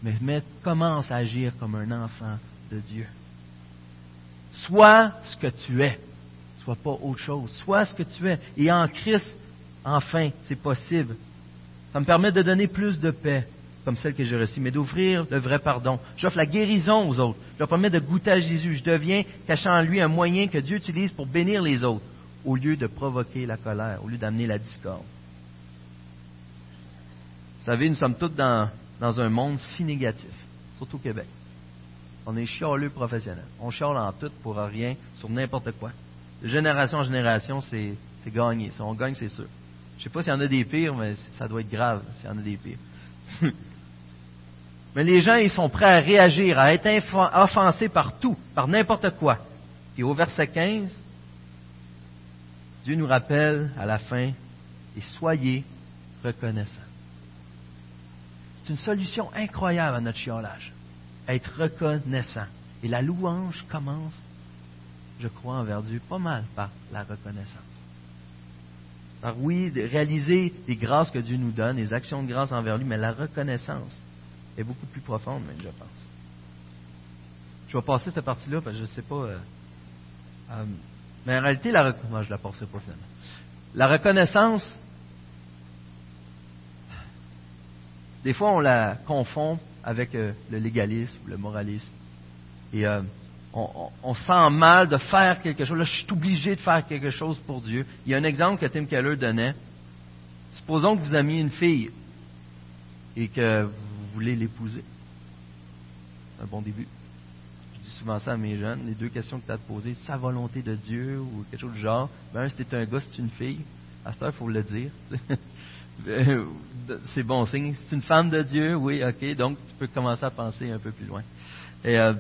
[SPEAKER 1] Mais, commence à agir comme un enfant de Dieu. Sois ce que tu es. Sois pas autre chose. Sois ce que tu es. Et en Christ, enfin, c'est possible. Ça me permet de donner plus de paix, comme celle que j'ai reçue, mais d'offrir le vrai pardon. J'offre la guérison aux autres. Je leur permets de goûter à Jésus. Je deviens, cachant en lui, un moyen que Dieu utilise pour bénir les autres au lieu de provoquer la colère, au lieu d'amener la discorde. Vous savez, nous sommes tous dans, un monde si négatif, surtout au Québec. On est chialeux professionnels. On chiale en tout pour rien, sur n'importe quoi. De génération en génération, c'est gagné. Si on gagne, c'est sûr. Je ne sais pas s'il y en a des pires, mais ça doit être grave s'il y en a des pires. mais les gens, ils sont prêts à réagir, à être offensés par tout, par n'importe quoi. Et au verset 15, Dieu nous rappelle à la fin, et soyez reconnaissants. C'est une solution incroyable à notre chiolage. Être reconnaissant. Et la louange commence, je crois, envers Dieu, pas mal par la reconnaissance. Par oui, réaliser les grâces que Dieu nous donne, les actions de grâce envers lui, mais la reconnaissance est beaucoup plus profonde, même, je pense. Je vais passer cette partie-là parce que je ne sais pas. Euh, euh, mais en réalité, la, je la pas finalement. La reconnaissance, des fois, on la confond avec euh, le légalisme, le moralisme. Et euh, on, sent mal de faire quelque chose. Là, je suis obligé de faire quelque chose pour Dieu. Il y a un exemple que Tim Keller donnait. Supposons que vous aimiez une fille et que vous voulez l'épouser. Un bon début souvent ça à mes jeunes, les deux questions que tu as posées, sa volonté de Dieu ou quelque chose du genre. Ben, si tu un gars, c'est une fille. À cette heure, il faut le dire. c'est bon signe. C'est une femme de Dieu, oui, ok. Donc, tu peux commencer à penser un peu plus loin. Et, euh,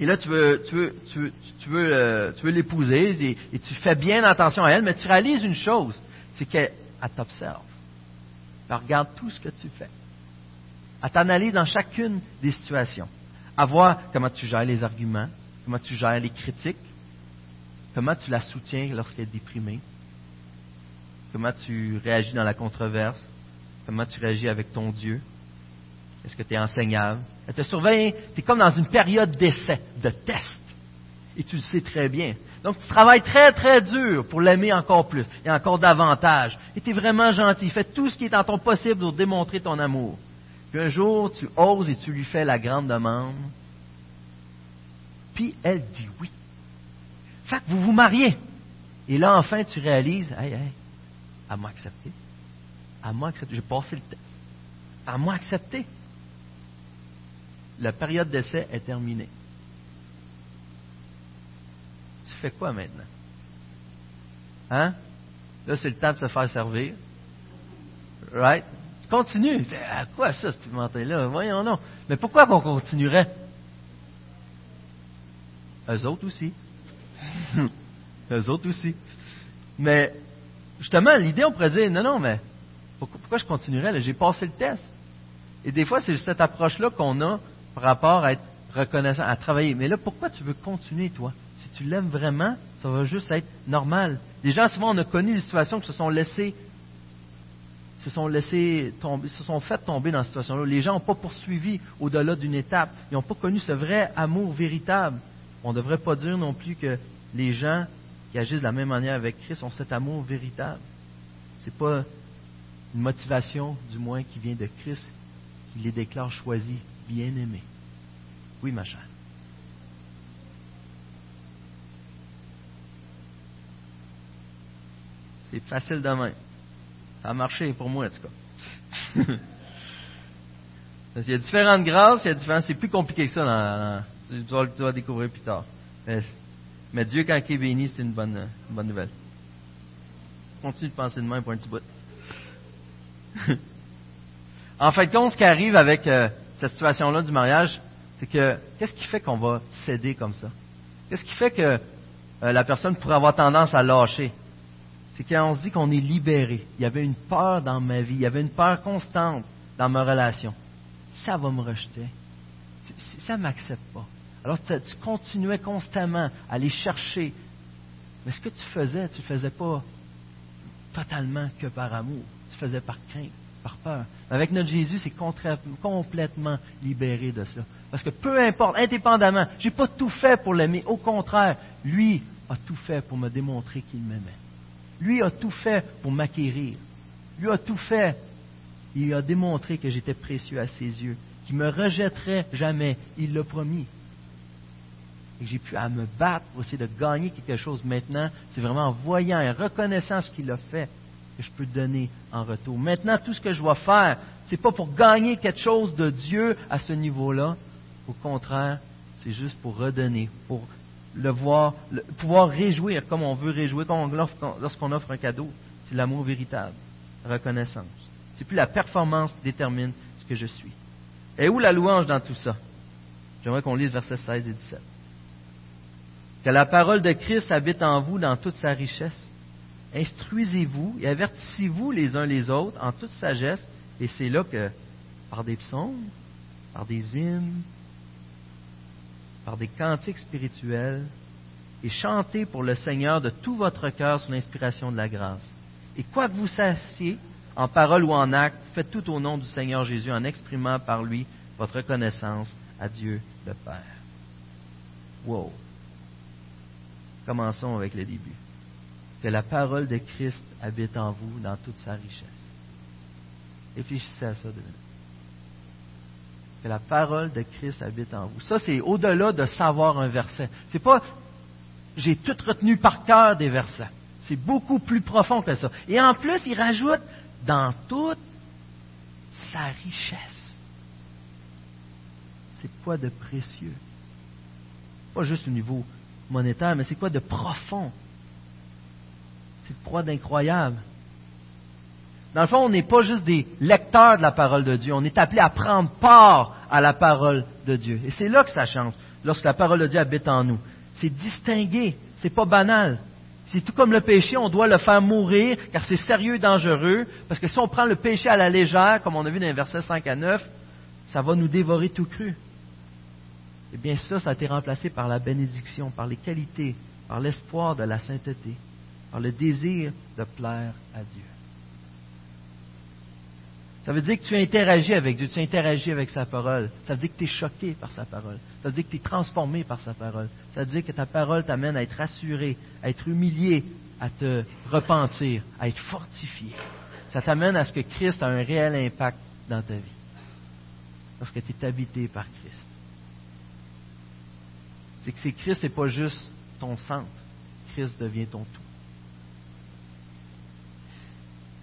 [SPEAKER 1] là, tu veux, tu veux, tu veux, tu veux, euh, tu veux l'épouser et, tu fais bien attention à elle, mais tu réalises une chose, c'est qu'elle t'observe. Elle regarde tout ce que tu fais. Elle t'analyse dans chacune des situations à voir comment tu gères les arguments, comment tu gères les critiques, comment tu la soutiens lorsqu'elle est déprimée, comment tu réagis dans la controverse, comment tu réagis avec ton Dieu. Est-ce que tu es enseignable? Elle te surveille, tu es comme dans une période d'essai, de test. Et tu le sais très bien. Donc tu travailles très très dur pour l'aimer encore plus et encore davantage. Et tu es vraiment gentil. Fais tout ce qui est en ton possible pour démontrer ton amour. Un jour, tu oses et tu lui fais la grande demande. Puis elle dit oui. Fait que vous vous mariez. Et là, enfin, tu réalises, hey, hey, à moi accepter. À moi accepter. J'ai passé le test. À moi accepter. La période d'essai est terminée. Tu fais quoi maintenant? Hein? Là, c'est le temps de se faire servir. Right? Tu continues? À quoi ça, tu là Voyons non. Mais pourquoi qu'on continuerait? Eux autres aussi. Eux autres aussi. Mais, justement, l'idée, on pourrait dire, non, non, mais pourquoi, je continuerais? J'ai passé le test. Et des fois, c'est cette approche-là qu'on a par rapport à être reconnaissant, à travailler. Mais là, pourquoi tu veux continuer, toi? Si tu l'aimes vraiment, ça va juste être normal. Les gens, souvent, on a connu des situations qui se sont laissés se sont laissés tomber, se sont fait tomber dans cette situation-là. Les gens n'ont pas poursuivi au-delà d'une étape. Ils n'ont pas connu ce vrai amour véritable. On ne devrait pas dire non plus que les gens qui agissent de la même manière avec Christ ont cet amour véritable. Ce n'est pas une motivation, du moins, qui vient de Christ, qui les déclare choisis, bien-aimés. Oui, ma chère. C'est facile de. Ça a marché pour moi, en tout cas. il y a différentes grâces, il y a différentes... c'est plus compliqué que ça. Tu, vas, découvrir plus tard. Mais, Dieu, quand il est béni, c'est une bonne, bonne nouvelle. Continue de penser de même pour un petit bout. en fait, compte, ce qui arrive avec euh, cette situation-là du mariage, c'est que qu'est-ce qui fait qu'on va céder comme ça? Qu'est-ce qui fait que euh, la personne pourrait avoir tendance à lâcher? C'est quand on se dit qu'on est libéré. Il y avait une peur dans ma vie, il y avait une peur constante dans ma relation. Ça va me rejeter. Ça ne m'accepte pas. Alors tu continuais constamment à aller chercher. Mais ce que tu faisais, tu ne faisais pas totalement que par amour. Tu faisais par crainte, par peur. Avec notre Jésus, c'est complètement libéré de ça. Parce que peu importe, indépendamment, je n'ai pas tout fait pour l'aimer. Au contraire, lui a tout fait pour me démontrer qu'il m'aimait. Lui a tout fait pour m'acquérir. Lui a tout fait. Il a démontré que j'étais précieux à ses yeux, qu'il me rejetterait jamais. Il l'a promis. Et j'ai pu à me battre pour essayer de gagner quelque chose maintenant. C'est vraiment en voyant et reconnaissant ce qu'il a fait que je peux donner en retour. Maintenant, tout ce que je dois faire, ce n'est pas pour gagner quelque chose de Dieu à ce niveau-là. Au contraire, c'est juste pour redonner, pour le voir, pouvoir réjouir comme on veut réjouir lorsqu'on offre un cadeau. C'est l'amour véritable, reconnaissance. C'est plus la performance qui détermine ce que je suis. Et où la louange dans tout ça? J'aimerais qu'on lise versets 16 et 17. Que la parole de Christ habite en vous dans toute sa richesse. Instruisez-vous et avertissez-vous les uns les autres en toute sagesse. Et c'est là que, par des psaumes, par des hymnes, par des cantiques spirituels et chantez pour le Seigneur de tout votre cœur sous l'inspiration de la grâce. Et quoi que vous sachiez, en parole ou en acte, faites tout au nom du Seigneur Jésus en exprimant par lui votre reconnaissance à Dieu le Père. Wow. Commençons avec le début. Que la parole de Christ habite en vous dans toute sa richesse. Réfléchissez à ça de que la parole de Christ habite en vous. Ça, c'est au-delà de savoir un verset. C'est pas j'ai tout retenu par cœur des versets. C'est beaucoup plus profond que ça. Et en plus, il rajoute dans toute sa richesse. C'est quoi de précieux? Pas juste au niveau monétaire, mais c'est quoi de profond? C'est quoi d'incroyable? Dans le fond, on n'est pas juste des lecteurs de la parole de Dieu, on est appelé à prendre part à la parole de Dieu. Et c'est là que ça change, lorsque la parole de Dieu habite en nous. C'est distingué, c'est pas banal. C'est tout comme le péché, on doit le faire mourir, car c'est sérieux et dangereux, parce que si on prend le péché à la légère, comme on a vu dans les versets 5 à 9, ça va nous dévorer tout cru. Eh bien, ça, ça a été remplacé par la bénédiction, par les qualités, par l'espoir de la sainteté, par le désir de plaire à Dieu. Ça veut dire que tu interagis avec Dieu, tu interagis avec sa parole. Ça veut dire que tu es choqué par sa parole. Ça veut dire que tu es transformé par sa parole. Ça veut dire que ta parole t'amène à être rassuré, à être humilié, à te repentir, à être fortifié. Ça t'amène à ce que Christ a un réel impact dans ta vie. Parce que tu es habité par Christ. C'est que c'est Christ n'est pas juste ton centre. Christ devient ton tout.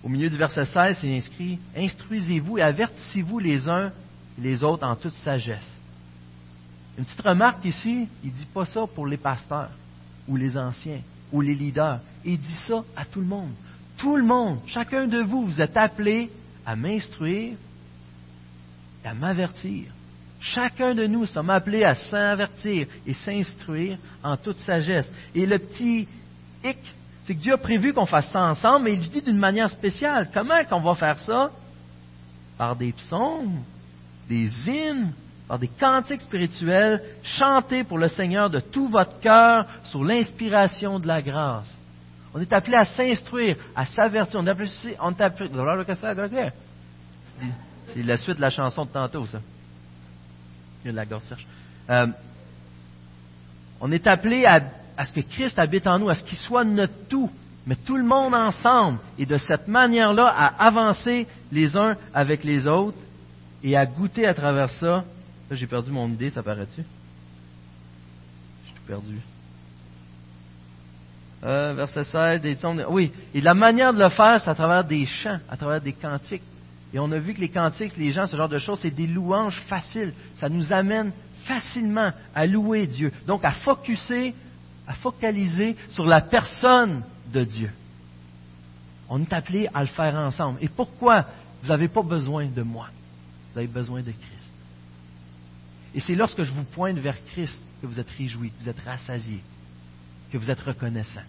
[SPEAKER 1] Au milieu du verset 16, c'est inscrit Instruisez-vous et avertissez-vous les uns les autres en toute sagesse. Une petite remarque ici, il ne dit pas ça pour les pasteurs ou les anciens ou les leaders. Il dit ça à tout le monde. Tout le monde, chacun de vous, vous êtes appelé à m'instruire et à m'avertir. Chacun de nous sommes appelés à s'avertir et s'instruire en toute sagesse. Et le petit hic c'est que Dieu a prévu qu'on fasse ça ensemble, mais il dit d'une manière spéciale. Comment qu'on va faire ça? Par des psaumes, des hymnes, par des cantiques spirituels, chantés pour le Seigneur de tout votre cœur sous l'inspiration de la grâce. On est appelé à s'instruire, à s'avertir. On est appelé, on est appelé, c'est la suite de la chanson de tantôt, ça. La gorge. Euh, on est appelé à à ce que Christ habite en nous, à ce qu'il soit notre tout, mais tout le monde ensemble, et de cette manière-là à avancer les uns avec les autres et à goûter à travers ça. Là, j'ai perdu mon idée, ça paraît-tu? J'ai tout perdu. Euh, verset 16, des Oui, et la manière de le faire, c'est à travers des chants, à travers des cantiques. Et on a vu que les cantiques, les gens, ce genre de choses, c'est des louanges faciles. Ça nous amène facilement à louer Dieu. Donc, à focuser à focaliser sur la personne de Dieu. On est appelé à le faire ensemble. Et pourquoi vous n'avez pas besoin de moi? Vous avez besoin de Christ. Et c'est lorsque je vous pointe vers Christ que vous êtes réjouis, que vous êtes rassasiés, que vous êtes reconnaissants.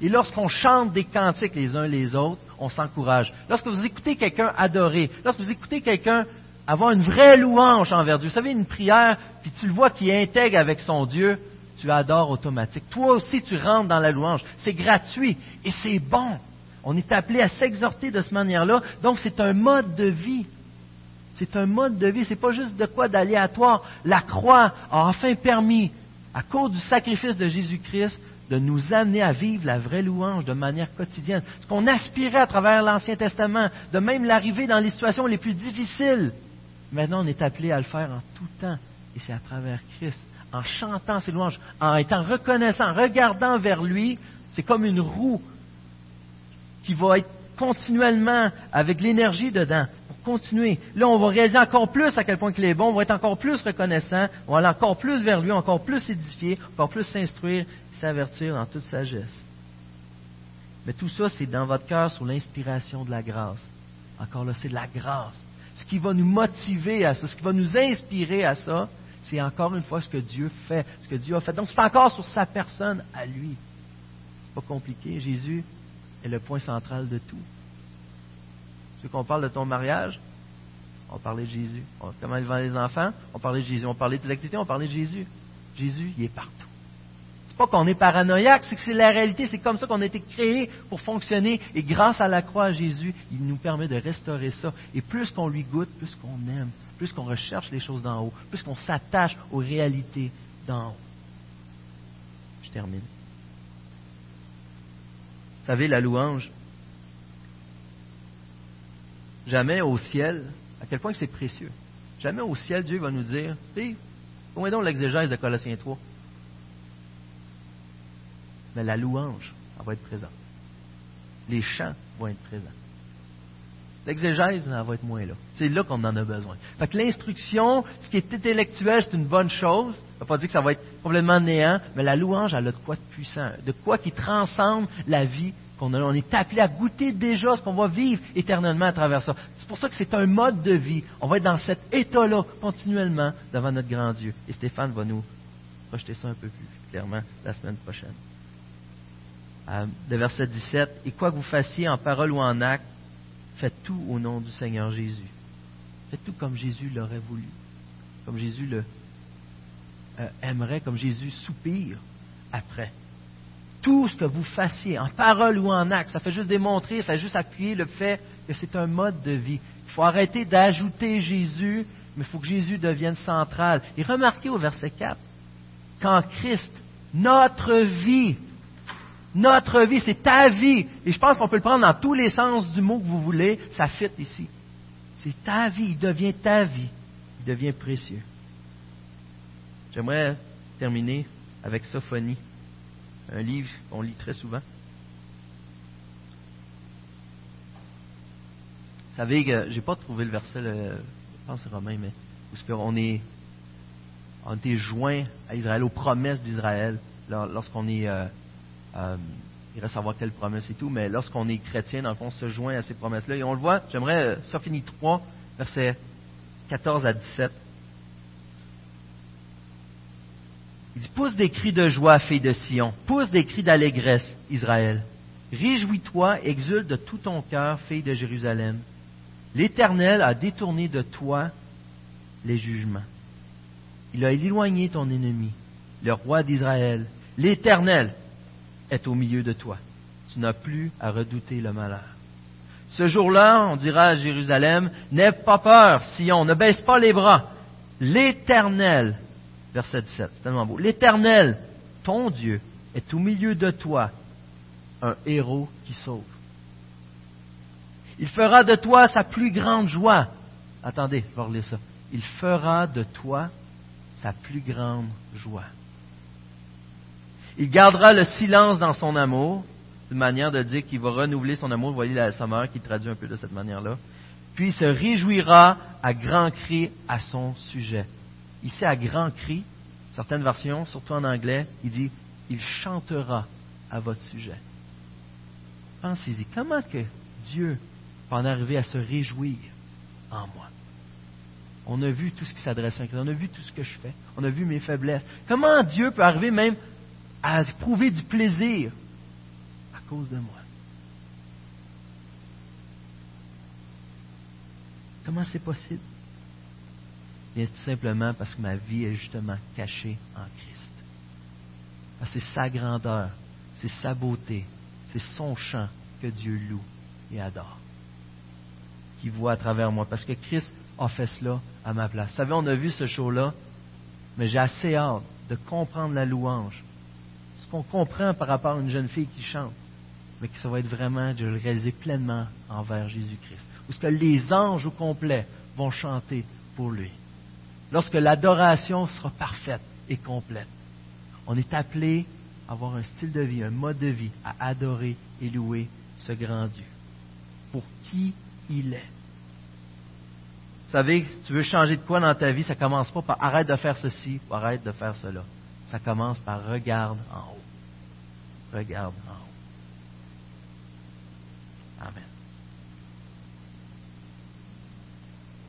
[SPEAKER 1] Et lorsqu'on chante des cantiques les uns les autres, on s'encourage. Lorsque vous écoutez quelqu'un adorer, lorsque vous écoutez quelqu'un avoir une vraie louange envers Dieu, vous savez, une prière, puis tu le vois qui intègre avec son Dieu, tu adores automatique. Toi aussi, tu rentres dans la louange. C'est gratuit et c'est bon. On est appelé à s'exhorter de cette manière-là. Donc, c'est un mode de vie. C'est un mode de vie. C'est pas juste de quoi d'aléatoire. La croix a enfin permis, à cause du sacrifice de Jésus-Christ, de nous amener à vivre la vraie louange de manière quotidienne. Ce qu'on aspirait à travers l'Ancien Testament, de même l'arrivée dans les situations les plus difficiles. Maintenant, on est appelé à le faire en tout temps. Et c'est à travers Christ en chantant ses louanges, en étant reconnaissant, en regardant vers lui, c'est comme une roue qui va être continuellement avec l'énergie dedans pour continuer. Là, on va réaliser encore plus à quel point il est bon, on va être encore plus reconnaissant, on va aller encore plus vers lui, encore plus édifier, encore plus s'instruire, s'avertir dans toute sagesse. Mais tout ça, c'est dans votre cœur sous l'inspiration de la grâce. Encore là, c'est de la grâce. Ce qui va nous motiver à ça, ce qui va nous inspirer à ça, c'est encore une fois ce que Dieu fait, ce que Dieu a fait. Donc c'est encore sur sa personne à lui. Pas compliqué. Jésus est le point central de tout. Tu qu'on parle de ton mariage, on parlait de Jésus. Comment il vend les enfants, on parlait de Jésus. On parlait de l'activité, on parlait de Jésus. Jésus, il est partout. C'est pas qu'on est paranoïaque, c'est que c'est la réalité, c'est comme ça qu'on a été créé pour fonctionner. Et grâce à la croix à Jésus, il nous permet de restaurer ça. Et plus qu'on lui goûte, plus qu'on aime, plus qu'on recherche les choses d'en haut, plus qu'on s'attache aux réalités d'en haut. Je termine. Vous savez, la louange, jamais au ciel, à quel point c'est précieux, jamais au ciel Dieu va nous dire, hé, où est donc l'exégèse de Colossiens 3? Mais la louange, elle va être présente. Les chants vont être présents. L'exégèse, elle va être moins là. C'est là qu'on en a besoin. Fait que l'instruction, ce qui est intellectuel, c'est une bonne chose. Ça ne veut pas dire que ça va être complètement néant, mais la louange, elle a de quoi de puissant, de quoi qui transcende la vie qu'on a. On est appelé à goûter déjà ce qu'on va vivre éternellement à travers ça. C'est pour ça que c'est un mode de vie. On va être dans cet état-là continuellement devant notre grand Dieu. Et Stéphane va nous projeter ça un peu plus clairement la semaine prochaine. Euh, le verset 17, Et quoi que vous fassiez en parole ou en acte, Faites tout au nom du Seigneur Jésus. Faites tout comme Jésus l'aurait voulu, comme Jésus le euh, aimerait, comme Jésus soupire après. tout ce que vous fassiez, en parole ou en acte, ça fait juste démontrer, ça fait juste appuyer le fait que c'est un mode de vie. Il faut arrêter d'ajouter Jésus, mais il faut que Jésus devienne central. Et remarquez au verset 4, qu'en Christ, notre vie, notre vie, c'est ta vie. Et je pense qu'on peut le prendre dans tous les sens du mot que vous voulez, ça fit ici. C'est ta vie, il devient ta vie, il devient précieux. J'aimerais terminer avec Sophonie, un livre qu'on lit très souvent. Vous savez que j'ai pas trouvé le verset, je pense Romain, mais on est, on été joints à Israël, aux promesses d'Israël, lorsqu'on est, euh, il reste à savoir quelle promesse et tout, mais lorsqu'on est chrétien, on se joint à ces promesses-là. Et on le voit, j'aimerais, euh, Sophonie 3, versets 14 à 17. Il dit, pousse des cris de joie, fille de Sion, pousse des cris d'allégresse, Israël. Réjouis-toi, exulte de tout ton cœur, fille de Jérusalem. L'Éternel a détourné de toi les jugements. Il a éloigné ton ennemi, le roi d'Israël. L'Éternel est au milieu de toi. Tu n'as plus à redouter le malheur. Ce jour-là, on dira à Jérusalem, n'aie pas peur, Sion, ne baisse pas les bras. L'Éternel verset 17. C'est tellement beau. L'Éternel, ton Dieu, est au milieu de toi un héros qui sauve. Il fera de toi sa plus grande joie. Attendez, je vais relire ça. Il fera de toi sa plus grande joie. Il gardera le silence dans son amour, une manière de dire qu'il va renouveler son amour. Vous voyez la sommeur qui traduit un peu de cette manière-là. Puis il se réjouira à grands cris à son sujet ici à grand cri, certaines versions, surtout en anglais, il dit Il chantera à votre sujet. Pensez-y, comment que Dieu peut en arriver à se réjouir en moi? On a vu tout ce qui s'adresse à Christ, on a vu tout ce que je fais, on a vu mes faiblesses. Comment Dieu peut arriver même à éprouver du plaisir à cause de moi? Comment c'est possible? c'est tout simplement parce que ma vie est justement cachée en Christ. c'est sa grandeur, c'est sa beauté, c'est son chant que Dieu loue et adore, qui voit à travers moi. Parce que Christ a fait cela à ma place. Vous savez, on a vu ce show-là, mais j'ai assez hâte de comprendre la louange. Qu'on comprend par rapport à une jeune fille qui chante, mais que ça va être vraiment de le réaliser pleinement envers Jésus-Christ. Ou ce que les anges au complet vont chanter pour lui lorsque l'adoration sera parfaite et complète. On est appelé à avoir un style de vie, un mode de vie, à adorer et louer ce grand Dieu pour qui il est. Vous savez, tu veux changer de quoi dans ta vie, ça commence pas par arrête de faire ceci ou arrête de faire cela. Ça commence par regarde en haut. Regarde en haut. Amen.